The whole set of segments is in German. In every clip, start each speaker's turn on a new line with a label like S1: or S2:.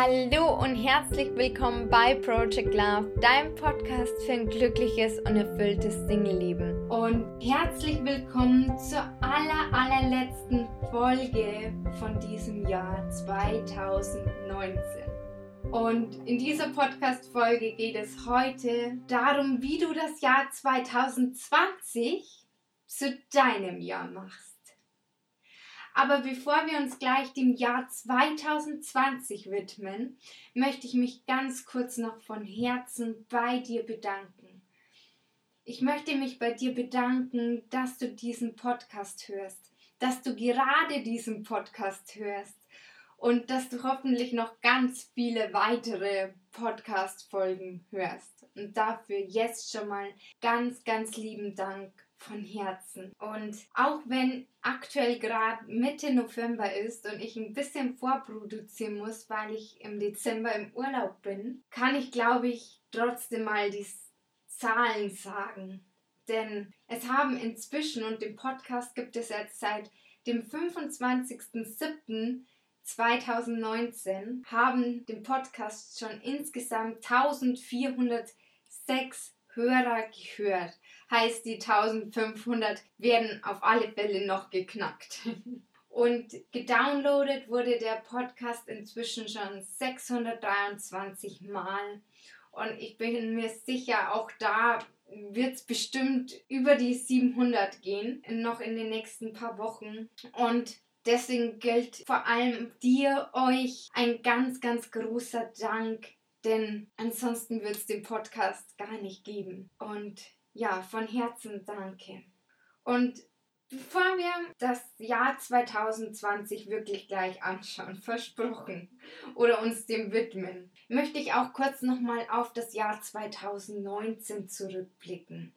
S1: Hallo und herzlich willkommen bei Project Love, deinem Podcast für ein glückliches und erfülltes Single-Leben. Und herzlich willkommen zur aller, allerletzten Folge von diesem Jahr 2019. Und in dieser Podcast-Folge geht es heute darum, wie du das Jahr 2020 zu deinem Jahr machst. Aber bevor wir uns gleich dem Jahr 2020 widmen, möchte ich mich ganz kurz noch von Herzen bei dir bedanken. Ich möchte mich bei dir bedanken, dass du diesen Podcast hörst, dass du gerade diesen Podcast hörst und dass du hoffentlich noch ganz viele weitere Podcast-Folgen hörst. Und dafür jetzt schon mal ganz, ganz lieben Dank von Herzen. Und auch wenn aktuell gerade Mitte November ist und ich ein bisschen vorproduzieren muss, weil ich im Dezember im Urlaub bin, kann ich, glaube ich, trotzdem mal die Zahlen sagen. Denn es haben inzwischen, und den Podcast gibt es jetzt seit dem 25.07.2019, haben den Podcast schon insgesamt 1406 Hörer gehört heißt die 1500 werden auf alle Fälle noch geknackt. Und gedownloadet wurde der Podcast inzwischen schon 623 Mal. Und ich bin mir sicher, auch da wird es bestimmt über die 700 gehen, noch in den nächsten paar Wochen. Und deswegen gilt vor allem dir, euch ein ganz, ganz großer Dank, denn ansonsten wird es den Podcast gar nicht geben. Und ja, von Herzen danke. Und bevor wir das Jahr 2020 wirklich gleich anschauen, versprochen, oder uns dem widmen, möchte ich auch kurz nochmal auf das Jahr 2019 zurückblicken.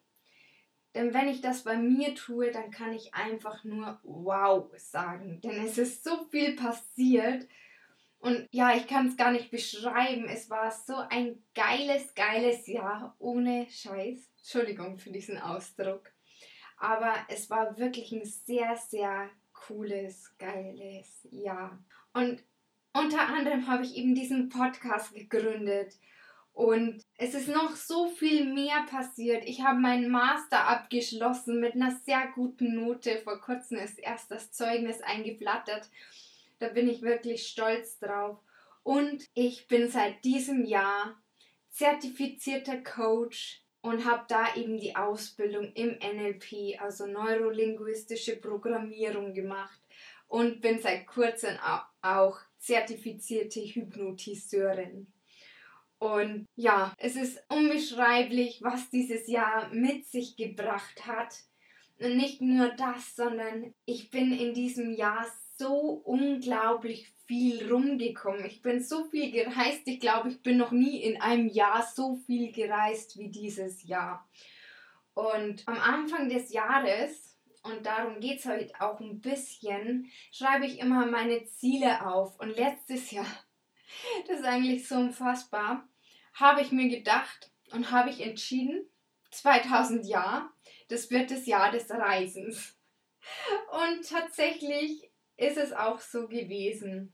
S1: Denn wenn ich das bei mir tue, dann kann ich einfach nur wow sagen. Denn es ist so viel passiert. Und ja, ich kann es gar nicht beschreiben. Es war so ein geiles, geiles Jahr ohne Scheiß. Entschuldigung für diesen Ausdruck. Aber es war wirklich ein sehr, sehr cooles, geiles Jahr. Und unter anderem habe ich eben diesen Podcast gegründet. Und es ist noch so viel mehr passiert. Ich habe meinen Master abgeschlossen mit einer sehr guten Note. Vor kurzem ist erst das Zeugnis eingeflattert. Da bin ich wirklich stolz drauf. Und ich bin seit diesem Jahr zertifizierter Coach und habe da eben die Ausbildung im NLP, also neurolinguistische Programmierung gemacht und bin seit kurzem auch zertifizierte Hypnotiseurin. Und ja, es ist unbeschreiblich, was dieses Jahr mit sich gebracht hat. Und nicht nur das, sondern ich bin in diesem Jahr so unglaublich viel rumgekommen. Ich bin so viel gereist. Ich glaube, ich bin noch nie in einem Jahr so viel gereist wie dieses Jahr. Und am Anfang des Jahres, und darum geht es heute auch ein bisschen, schreibe ich immer meine Ziele auf. Und letztes Jahr, das ist eigentlich so unfassbar, habe ich mir gedacht und habe ich entschieden, 2000 Jahr, das wird das Jahr des Reisens. Und tatsächlich ist es auch so gewesen.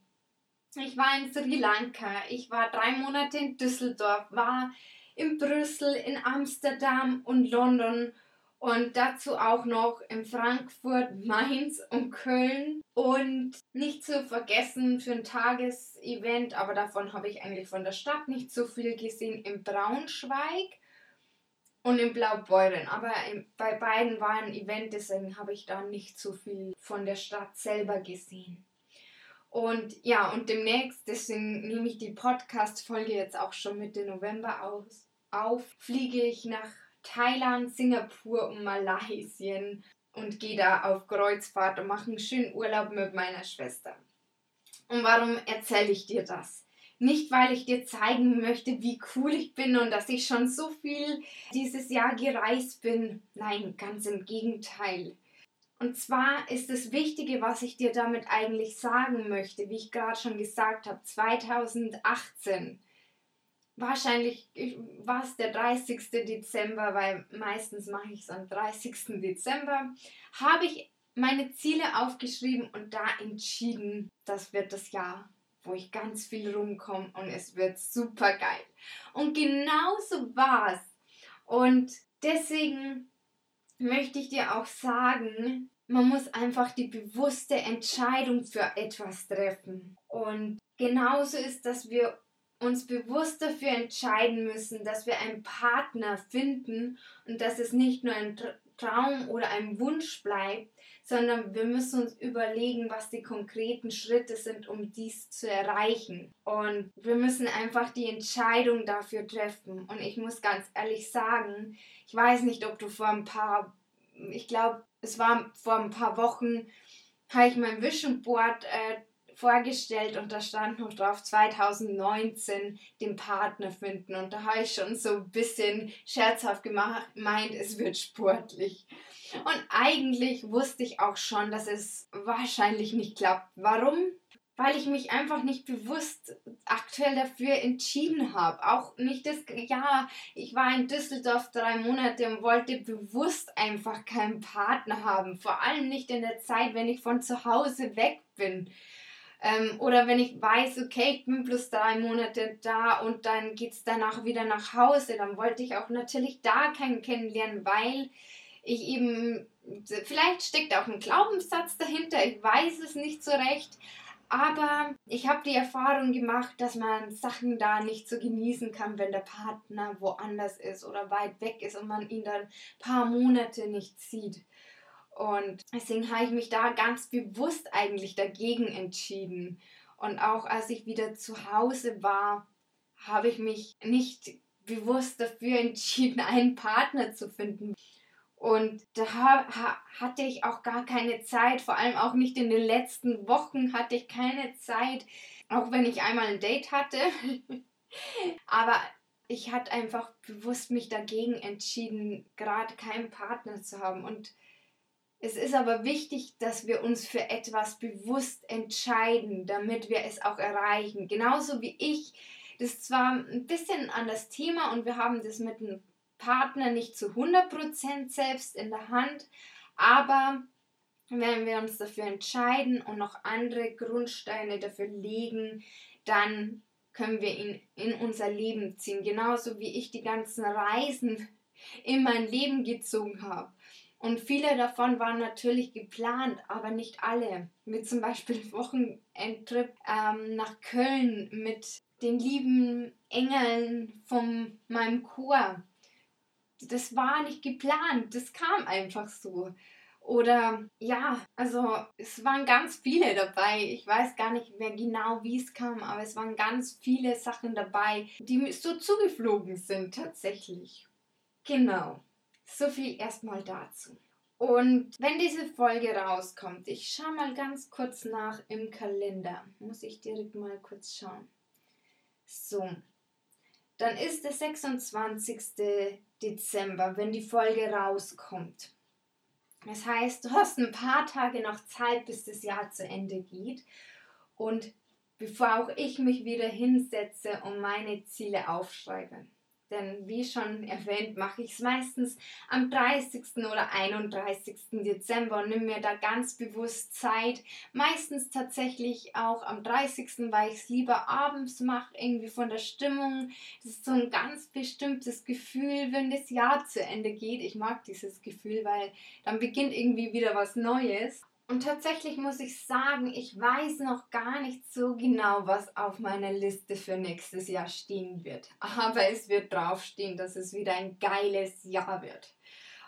S1: Ich war in Sri Lanka, ich war drei Monate in Düsseldorf, war in Brüssel, in Amsterdam und London und dazu auch noch in Frankfurt, Mainz und Köln. Und nicht zu vergessen für ein Tagesevent, aber davon habe ich eigentlich von der Stadt nicht so viel gesehen, in Braunschweig und in Blaubeuren. Aber bei beiden war ein Event, deswegen habe ich da nicht so viel von der Stadt selber gesehen. Und ja, und demnächst, deswegen nehme ich die Podcast-Folge jetzt auch schon Mitte November aus, auf, fliege ich nach Thailand, Singapur und Malaysien und gehe da auf Kreuzfahrt und mache einen schönen Urlaub mit meiner Schwester. Und warum erzähle ich dir das? Nicht, weil ich dir zeigen möchte, wie cool ich bin und dass ich schon so viel dieses Jahr gereist bin. Nein, ganz im Gegenteil. Und zwar ist das Wichtige, was ich dir damit eigentlich sagen möchte, wie ich gerade schon gesagt habe, 2018. Wahrscheinlich war es der 30. Dezember, weil meistens mache ich es am 30. Dezember, habe ich meine Ziele aufgeschrieben und da entschieden, das wird das Jahr wo ich ganz viel rumkomme und es wird super geil. Und genau so war's. Und deswegen möchte ich dir auch sagen, man muss einfach die bewusste Entscheidung für etwas treffen. Und genauso ist, dass wir uns bewusst dafür entscheiden müssen, dass wir einen Partner finden und dass es nicht nur ein Traum oder ein Wunsch bleibt, sondern wir müssen uns überlegen, was die konkreten Schritte sind, um dies zu erreichen. Und wir müssen einfach die Entscheidung dafür treffen. Und ich muss ganz ehrlich sagen, ich weiß nicht, ob du vor ein paar, ich glaube, es war vor ein paar Wochen, habe ich mein Vision Board äh, vorgestellt und da stand noch drauf 2019 den Partner finden und da habe ich schon so ein bisschen scherzhaft gemacht, meint, es wird sportlich. Und eigentlich wusste ich auch schon, dass es wahrscheinlich nicht klappt. Warum? Weil ich mich einfach nicht bewusst aktuell dafür entschieden habe. Auch nicht das, ja, ich war in Düsseldorf drei Monate und wollte bewusst einfach keinen Partner haben. Vor allem nicht in der Zeit, wenn ich von zu Hause weg bin. Ähm, oder wenn ich weiß, okay, ich bin plus drei Monate da und dann geht es danach wieder nach Hause, dann wollte ich auch natürlich da keinen kennenlernen, weil ich eben, vielleicht steckt auch ein Glaubenssatz dahinter, ich weiß es nicht so recht, aber ich habe die Erfahrung gemacht, dass man Sachen da nicht so genießen kann, wenn der Partner woanders ist oder weit weg ist und man ihn dann ein paar Monate nicht sieht. Und deswegen habe ich mich da ganz bewusst eigentlich dagegen entschieden. Und auch als ich wieder zu Hause war, habe ich mich nicht bewusst dafür entschieden, einen Partner zu finden. Und da ha hatte ich auch gar keine Zeit, vor allem auch nicht in den letzten Wochen hatte ich keine Zeit, auch wenn ich einmal ein Date hatte. Aber ich hatte einfach bewusst mich dagegen entschieden, gerade keinen Partner zu haben. Und es ist aber wichtig, dass wir uns für etwas bewusst entscheiden, damit wir es auch erreichen. Genauso wie ich. Das zwar ein bisschen an das Thema und wir haben das mit einem Partner nicht zu 100% selbst in der Hand, aber wenn wir uns dafür entscheiden und noch andere Grundsteine dafür legen, dann können wir ihn in unser Leben ziehen. Genauso wie ich die ganzen Reisen in mein Leben gezogen habe. Und viele davon waren natürlich geplant, aber nicht alle. Wie zum Beispiel Wochenendtrip ähm, nach Köln mit den lieben Engeln von meinem Chor das war nicht geplant, das kam einfach so. Oder ja, also es waren ganz viele dabei. Ich weiß gar nicht mehr genau, wie es kam, aber es waren ganz viele Sachen dabei, die mir so zugeflogen sind tatsächlich. Genau. So viel erstmal dazu. Und wenn diese Folge rauskommt, ich schaue mal ganz kurz nach im Kalender. Muss ich direkt mal kurz schauen. So. Dann ist der 26. Dezember, wenn die Folge rauskommt. Das heißt, du hast ein paar Tage noch Zeit, bis das Jahr zu Ende geht. Und bevor auch ich mich wieder hinsetze und meine Ziele aufschreibe. Denn wie schon erwähnt, mache ich es meistens am 30. oder 31. Dezember und nehme mir da ganz bewusst Zeit. Meistens tatsächlich auch am 30., weil ich es lieber abends mache, irgendwie von der Stimmung. Das ist so ein ganz bestimmtes Gefühl, wenn das Jahr zu Ende geht. Ich mag dieses Gefühl, weil dann beginnt irgendwie wieder was Neues. Und tatsächlich muss ich sagen, ich weiß noch gar nicht so genau, was auf meiner Liste für nächstes Jahr stehen wird. Aber es wird draufstehen, dass es wieder ein geiles Jahr wird.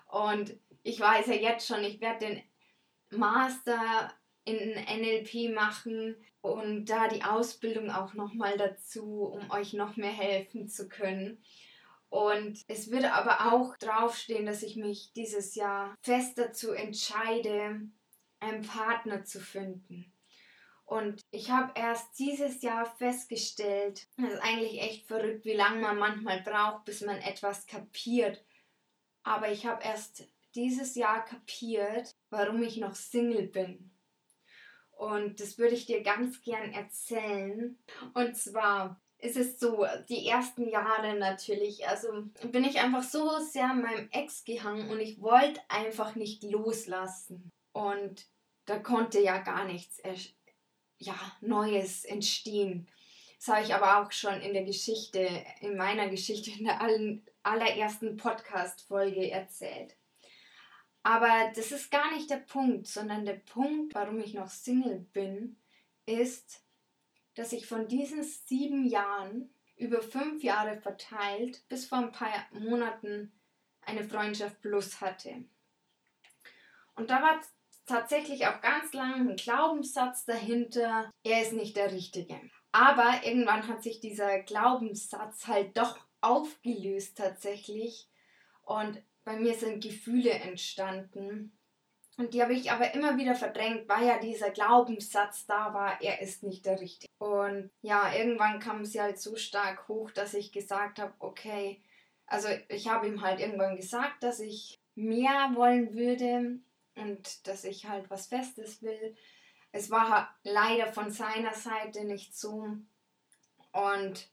S1: Und ich weiß ja jetzt schon, ich werde den Master in NLP machen und da die Ausbildung auch nochmal dazu, um euch noch mehr helfen zu können. Und es wird aber auch draufstehen, dass ich mich dieses Jahr fest dazu entscheide, einen Partner zu finden. Und ich habe erst dieses Jahr festgestellt, das ist eigentlich echt verrückt, wie lange man manchmal braucht, bis man etwas kapiert. Aber ich habe erst dieses Jahr kapiert, warum ich noch Single bin. Und das würde ich dir ganz gern erzählen. Und zwar ist es so, die ersten Jahre natürlich, also bin ich einfach so sehr meinem Ex gehangen und ich wollte einfach nicht loslassen. Und da konnte ja gar nichts ja, Neues entstehen. Das habe ich aber auch schon in der Geschichte, in meiner Geschichte, in der allerersten Podcast-Folge erzählt. Aber das ist gar nicht der Punkt, sondern der Punkt, warum ich noch Single bin, ist, dass ich von diesen sieben Jahren über fünf Jahre verteilt bis vor ein paar Monaten eine Freundschaft plus hatte. Und da war tatsächlich auch ganz lange ein Glaubenssatz dahinter, er ist nicht der Richtige. Aber irgendwann hat sich dieser Glaubenssatz halt doch aufgelöst tatsächlich. Und bei mir sind Gefühle entstanden. Und die habe ich aber immer wieder verdrängt, weil ja dieser Glaubenssatz da war, er ist nicht der Richtige. Und ja, irgendwann kam sie halt so stark hoch, dass ich gesagt habe, okay, also ich habe ihm halt irgendwann gesagt, dass ich mehr wollen würde und dass ich halt was Festes will. Es war leider von seiner Seite nicht so. Und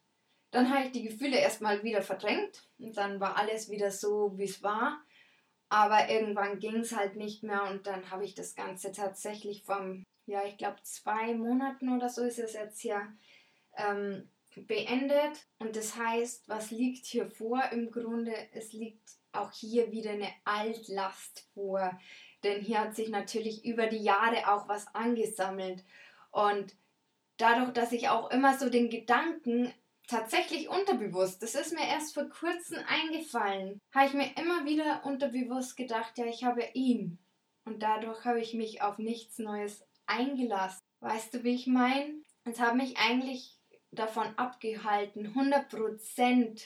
S1: dann habe ich die Gefühle erstmal wieder verdrängt und dann war alles wieder so, wie es war. Aber irgendwann ging es halt nicht mehr und dann habe ich das Ganze tatsächlich vom, ja, ich glaube, zwei Monaten oder so ist es jetzt hier ähm, beendet. Und das heißt, was liegt hier vor? Im Grunde, es liegt auch hier wieder eine Altlast vor. Denn hier hat sich natürlich über die Jahre auch was angesammelt. Und dadurch, dass ich auch immer so den Gedanken tatsächlich unterbewusst, das ist mir erst vor kurzem eingefallen, habe ich mir immer wieder unterbewusst gedacht, ja, ich habe ihn. Und dadurch habe ich mich auf nichts Neues eingelassen. Weißt du, wie ich meine? Es hat mich eigentlich davon abgehalten, 100%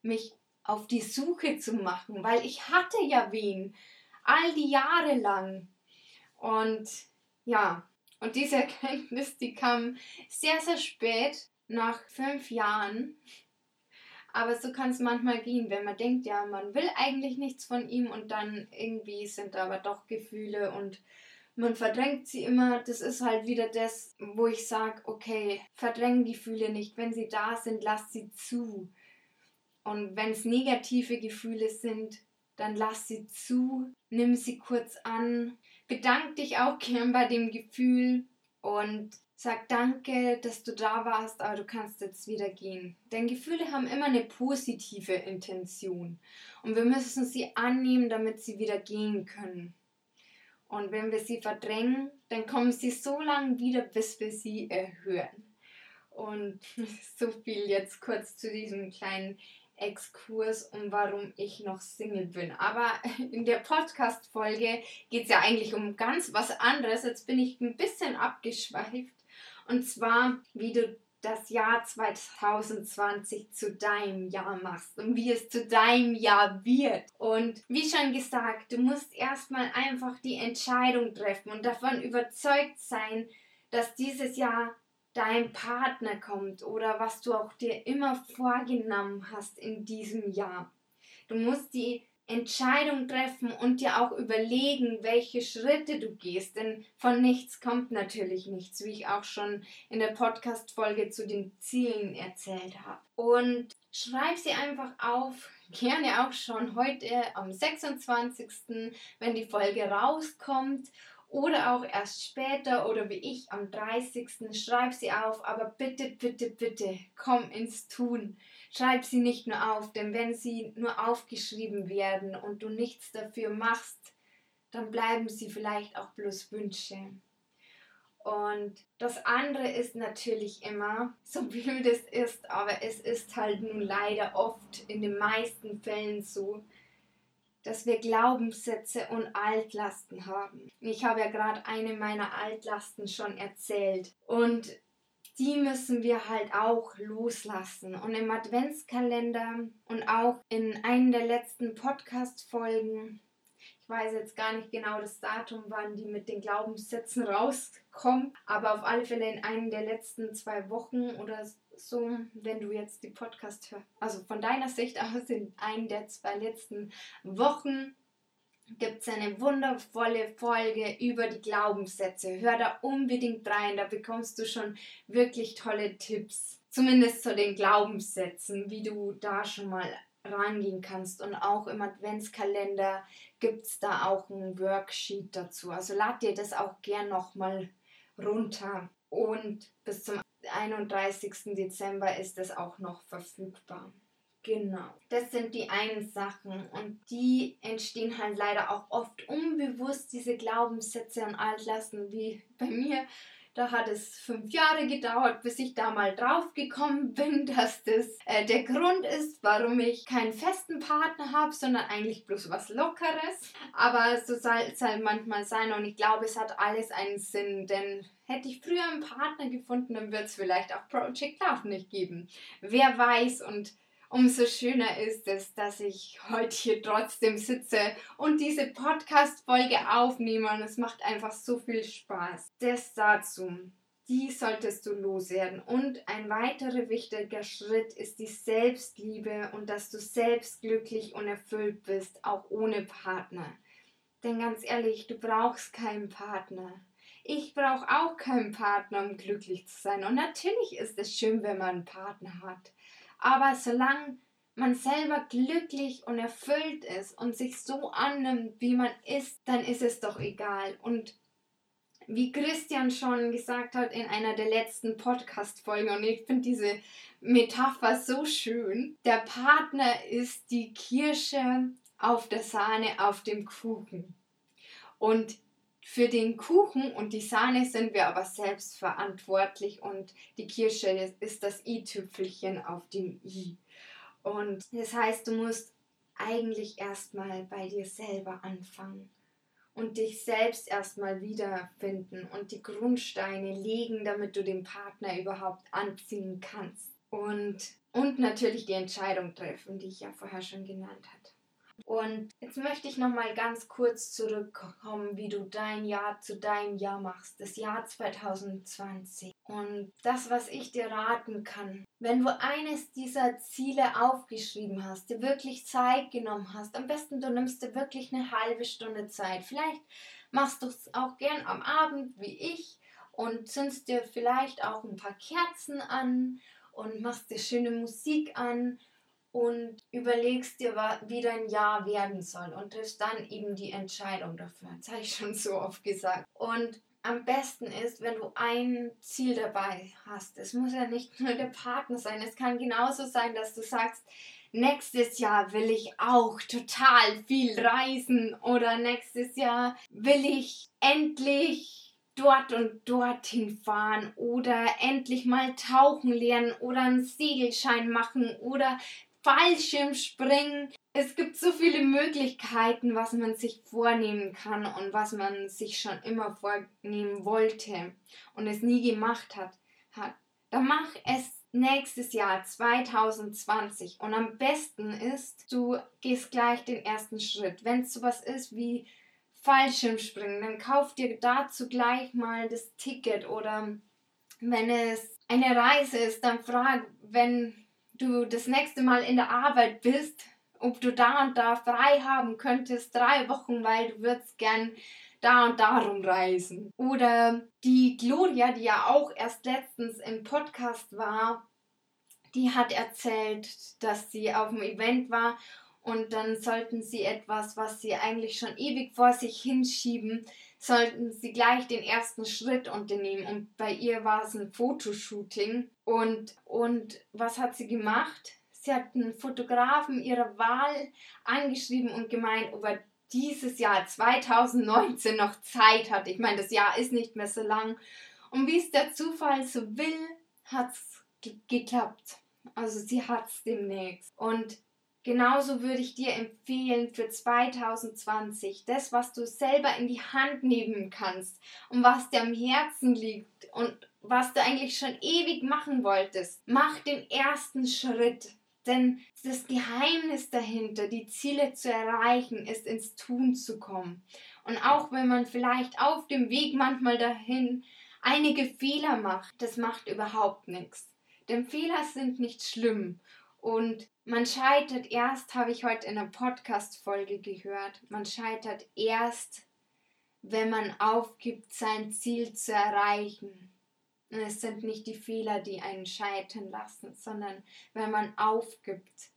S1: mich auf die Suche zu machen, weil ich hatte ja wen all die Jahre lang. Und ja, und diese Erkenntnis, die kam sehr, sehr spät, nach fünf Jahren. Aber so kann es manchmal gehen, wenn man denkt, ja, man will eigentlich nichts von ihm und dann irgendwie sind da aber doch Gefühle und man verdrängt sie immer. Das ist halt wieder das, wo ich sage, okay, verdrängen Gefühle nicht. Wenn sie da sind, lass sie zu. Und wenn es negative Gefühle sind, dann lass sie zu, nimm sie kurz an, bedank dich auch gern bei dem Gefühl und sag danke, dass du da warst, aber du kannst jetzt wieder gehen. Denn Gefühle haben immer eine positive Intention und wir müssen sie annehmen, damit sie wieder gehen können. Und wenn wir sie verdrängen, dann kommen sie so lange wieder, bis wir sie erhören. Und so viel jetzt kurz zu diesem kleinen Exkurs um warum ich noch Single bin. Aber in der Podcast-Folge geht es ja eigentlich um ganz was anderes. Jetzt bin ich ein bisschen abgeschweift. Und zwar, wie du das Jahr 2020 zu deinem Jahr machst und wie es zu deinem Jahr wird. Und wie schon gesagt, du musst erstmal einfach die Entscheidung treffen und davon überzeugt sein, dass dieses Jahr dein Partner kommt oder was du auch dir immer vorgenommen hast in diesem Jahr. Du musst die Entscheidung treffen und dir auch überlegen, welche Schritte du gehst, denn von nichts kommt natürlich nichts, wie ich auch schon in der Podcast-Folge zu den Zielen erzählt habe. Und schreib sie einfach auf, gerne auch schon heute am 26., wenn die Folge rauskommt oder auch erst später oder wie ich am 30. Schreib sie auf, aber bitte, bitte, bitte, komm ins Tun. Schreib sie nicht nur auf, denn wenn sie nur aufgeschrieben werden und du nichts dafür machst, dann bleiben sie vielleicht auch bloß Wünsche. Und das andere ist natürlich immer, so blöd es ist, aber es ist halt nun leider oft in den meisten Fällen so, dass wir Glaubenssätze und Altlasten haben. Ich habe ja gerade eine meiner Altlasten schon erzählt. Und die müssen wir halt auch loslassen. Und im Adventskalender und auch in einer der letzten Podcast-Folgen, ich weiß jetzt gar nicht genau das Datum, wann die mit den Glaubenssätzen rauskommen, aber auf alle Fälle in einer der letzten zwei Wochen oder so, wenn du jetzt die Podcast hörst, also von deiner Sicht aus in einer der zwei letzten Wochen gibt es eine wundervolle Folge über die Glaubenssätze. Hör da unbedingt rein, da bekommst du schon wirklich tolle Tipps. Zumindest zu den Glaubenssätzen, wie du da schon mal rangehen kannst. Und auch im Adventskalender gibt es da auch ein Worksheet dazu. Also lad dir das auch gern nochmal runter. und bis zum 31. Dezember ist es auch noch verfügbar. Genau. Das sind die einen Sachen und die entstehen halt leider auch oft unbewusst, diese Glaubenssätze und Altlasten, wie bei mir. Da hat es fünf Jahre gedauert, bis ich da mal drauf gekommen bin, dass das äh, der Grund ist, warum ich keinen festen Partner habe, sondern eigentlich bloß was Lockeres. Aber so soll es halt manchmal sein und ich glaube, es hat alles einen Sinn, denn hätte ich früher einen Partner gefunden, dann wird es vielleicht auch Project Love nicht geben. Wer weiß und umso schöner ist es, dass ich heute hier trotzdem sitze und diese Podcast-Folge aufnehme und es macht einfach so viel Spaß. Das dazu. Die solltest du loswerden. Und ein weiterer wichtiger Schritt ist die Selbstliebe und dass du selbst glücklich und erfüllt bist, auch ohne Partner. Denn ganz ehrlich, du brauchst keinen Partner. Ich brauche auch keinen Partner, um glücklich zu sein. Und natürlich ist es schön, wenn man einen Partner hat. Aber solange man selber glücklich und erfüllt ist und sich so annimmt, wie man ist, dann ist es doch egal. Und wie Christian schon gesagt hat in einer der letzten Podcast-Folgen, und ich finde diese Metapher so schön, der Partner ist die Kirsche auf der Sahne auf dem Kuchen. Und für den Kuchen und die Sahne sind wir aber selbst verantwortlich und die Kirsche ist das i-Tüpfelchen auf dem i. Und das heißt, du musst eigentlich erstmal bei dir selber anfangen und dich selbst erstmal wiederfinden und die Grundsteine legen, damit du den Partner überhaupt anziehen kannst. Und, und natürlich die Entscheidung treffen, die ich ja vorher schon genannt hatte. Und jetzt möchte ich noch mal ganz kurz zurückkommen, wie du dein Jahr zu deinem Jahr machst, das Jahr 2020. Und das, was ich dir raten kann, wenn du eines dieser Ziele aufgeschrieben hast, dir wirklich Zeit genommen hast, am besten du nimmst dir wirklich eine halbe Stunde Zeit. Vielleicht machst du es auch gern am Abend wie ich und zündest dir vielleicht auch ein paar Kerzen an und machst dir schöne Musik an und überlegst dir, wie dein Jahr werden soll und triffst dann eben die Entscheidung dafür. Das habe ich schon so oft gesagt. Und am besten ist, wenn du ein Ziel dabei hast. Es muss ja nicht nur der Partner sein. Es kann genauso sein, dass du sagst, nächstes Jahr will ich auch total viel reisen oder nächstes Jahr will ich endlich dort und dorthin fahren oder endlich mal tauchen lernen oder einen Segelschein machen oder Fallschirmspringen. Es gibt so viele Möglichkeiten, was man sich vornehmen kann und was man sich schon immer vornehmen wollte und es nie gemacht hat. Dann mach es nächstes Jahr 2020 und am besten ist, du gehst gleich den ersten Schritt. Wenn es sowas ist wie Fallschirmspringen, dann kauf dir dazu gleich mal das Ticket oder wenn es eine Reise ist, dann frag, wenn du das nächste Mal in der Arbeit bist, ob du da und da frei haben könntest, drei Wochen, weil du würdest gern da und darum reisen. Oder die Gloria, die ja auch erst letztens im Podcast war, die hat erzählt, dass sie auf dem Event war und dann sollten sie etwas, was sie eigentlich schon ewig vor sich hinschieben, sollten sie gleich den ersten Schritt unternehmen. Und bei ihr war es ein Fotoshooting. Und, und was hat sie gemacht? Sie hat einen Fotografen ihrer Wahl angeschrieben und gemeint, ob er dieses Jahr 2019 noch Zeit hat. Ich meine, das Jahr ist nicht mehr so lang. Und wie es der Zufall so will, hat es geklappt. Also sie hat es demnächst. Und Genauso würde ich dir empfehlen für 2020, das, was du selber in die Hand nehmen kannst und was dir am Herzen liegt und was du eigentlich schon ewig machen wolltest. Mach den ersten Schritt. Denn das Geheimnis dahinter, die Ziele zu erreichen, ist ins Tun zu kommen. Und auch wenn man vielleicht auf dem Weg manchmal dahin einige Fehler macht, das macht überhaupt nichts. Denn Fehler sind nicht schlimm. Und man scheitert erst, habe ich heute in einer Podcast-Folge gehört, man scheitert erst, wenn man aufgibt, sein Ziel zu erreichen. Und es sind nicht die Fehler, die einen scheitern lassen, sondern wenn man aufgibt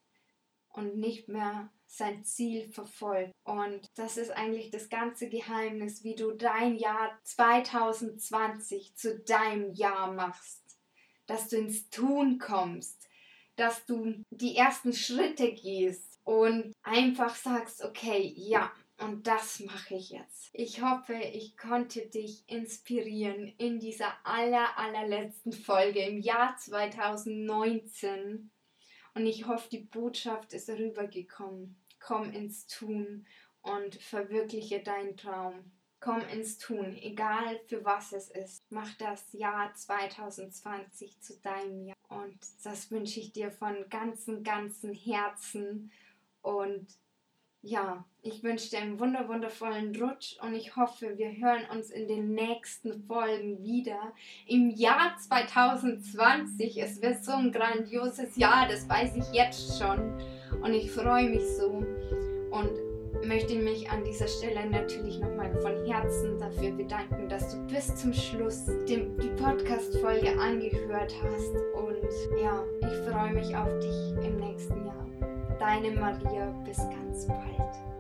S1: und nicht mehr sein Ziel verfolgt. Und das ist eigentlich das ganze Geheimnis, wie du dein Jahr 2020 zu deinem Jahr machst. Dass du ins Tun kommst, dass du die ersten Schritte gehst und einfach sagst, okay, ja, und das mache ich jetzt. Ich hoffe, ich konnte dich inspirieren in dieser aller, allerletzten Folge im Jahr 2019. Und ich hoffe, die Botschaft ist rübergekommen. Komm ins Tun und verwirkliche deinen Traum. Komm ins Tun, egal für was es ist. Mach das Jahr 2020 zu deinem Jahr. Und das wünsche ich dir von ganzem, ganzem Herzen. Und ja, ich wünsche dir einen wunder wundervollen Rutsch und ich hoffe, wir hören uns in den nächsten Folgen wieder. Im Jahr 2020. Es wird so ein grandioses Jahr, das weiß ich jetzt schon. Und ich freue mich so und möchte mich an dieser Stelle natürlich nochmal von Herzen dafür bedanken, dass du bis zum Schluss die Podcast-Folge angehört hast. Und ja, ich freue mich auf dich im nächsten Jahr. Deine Maria, bis ganz bald.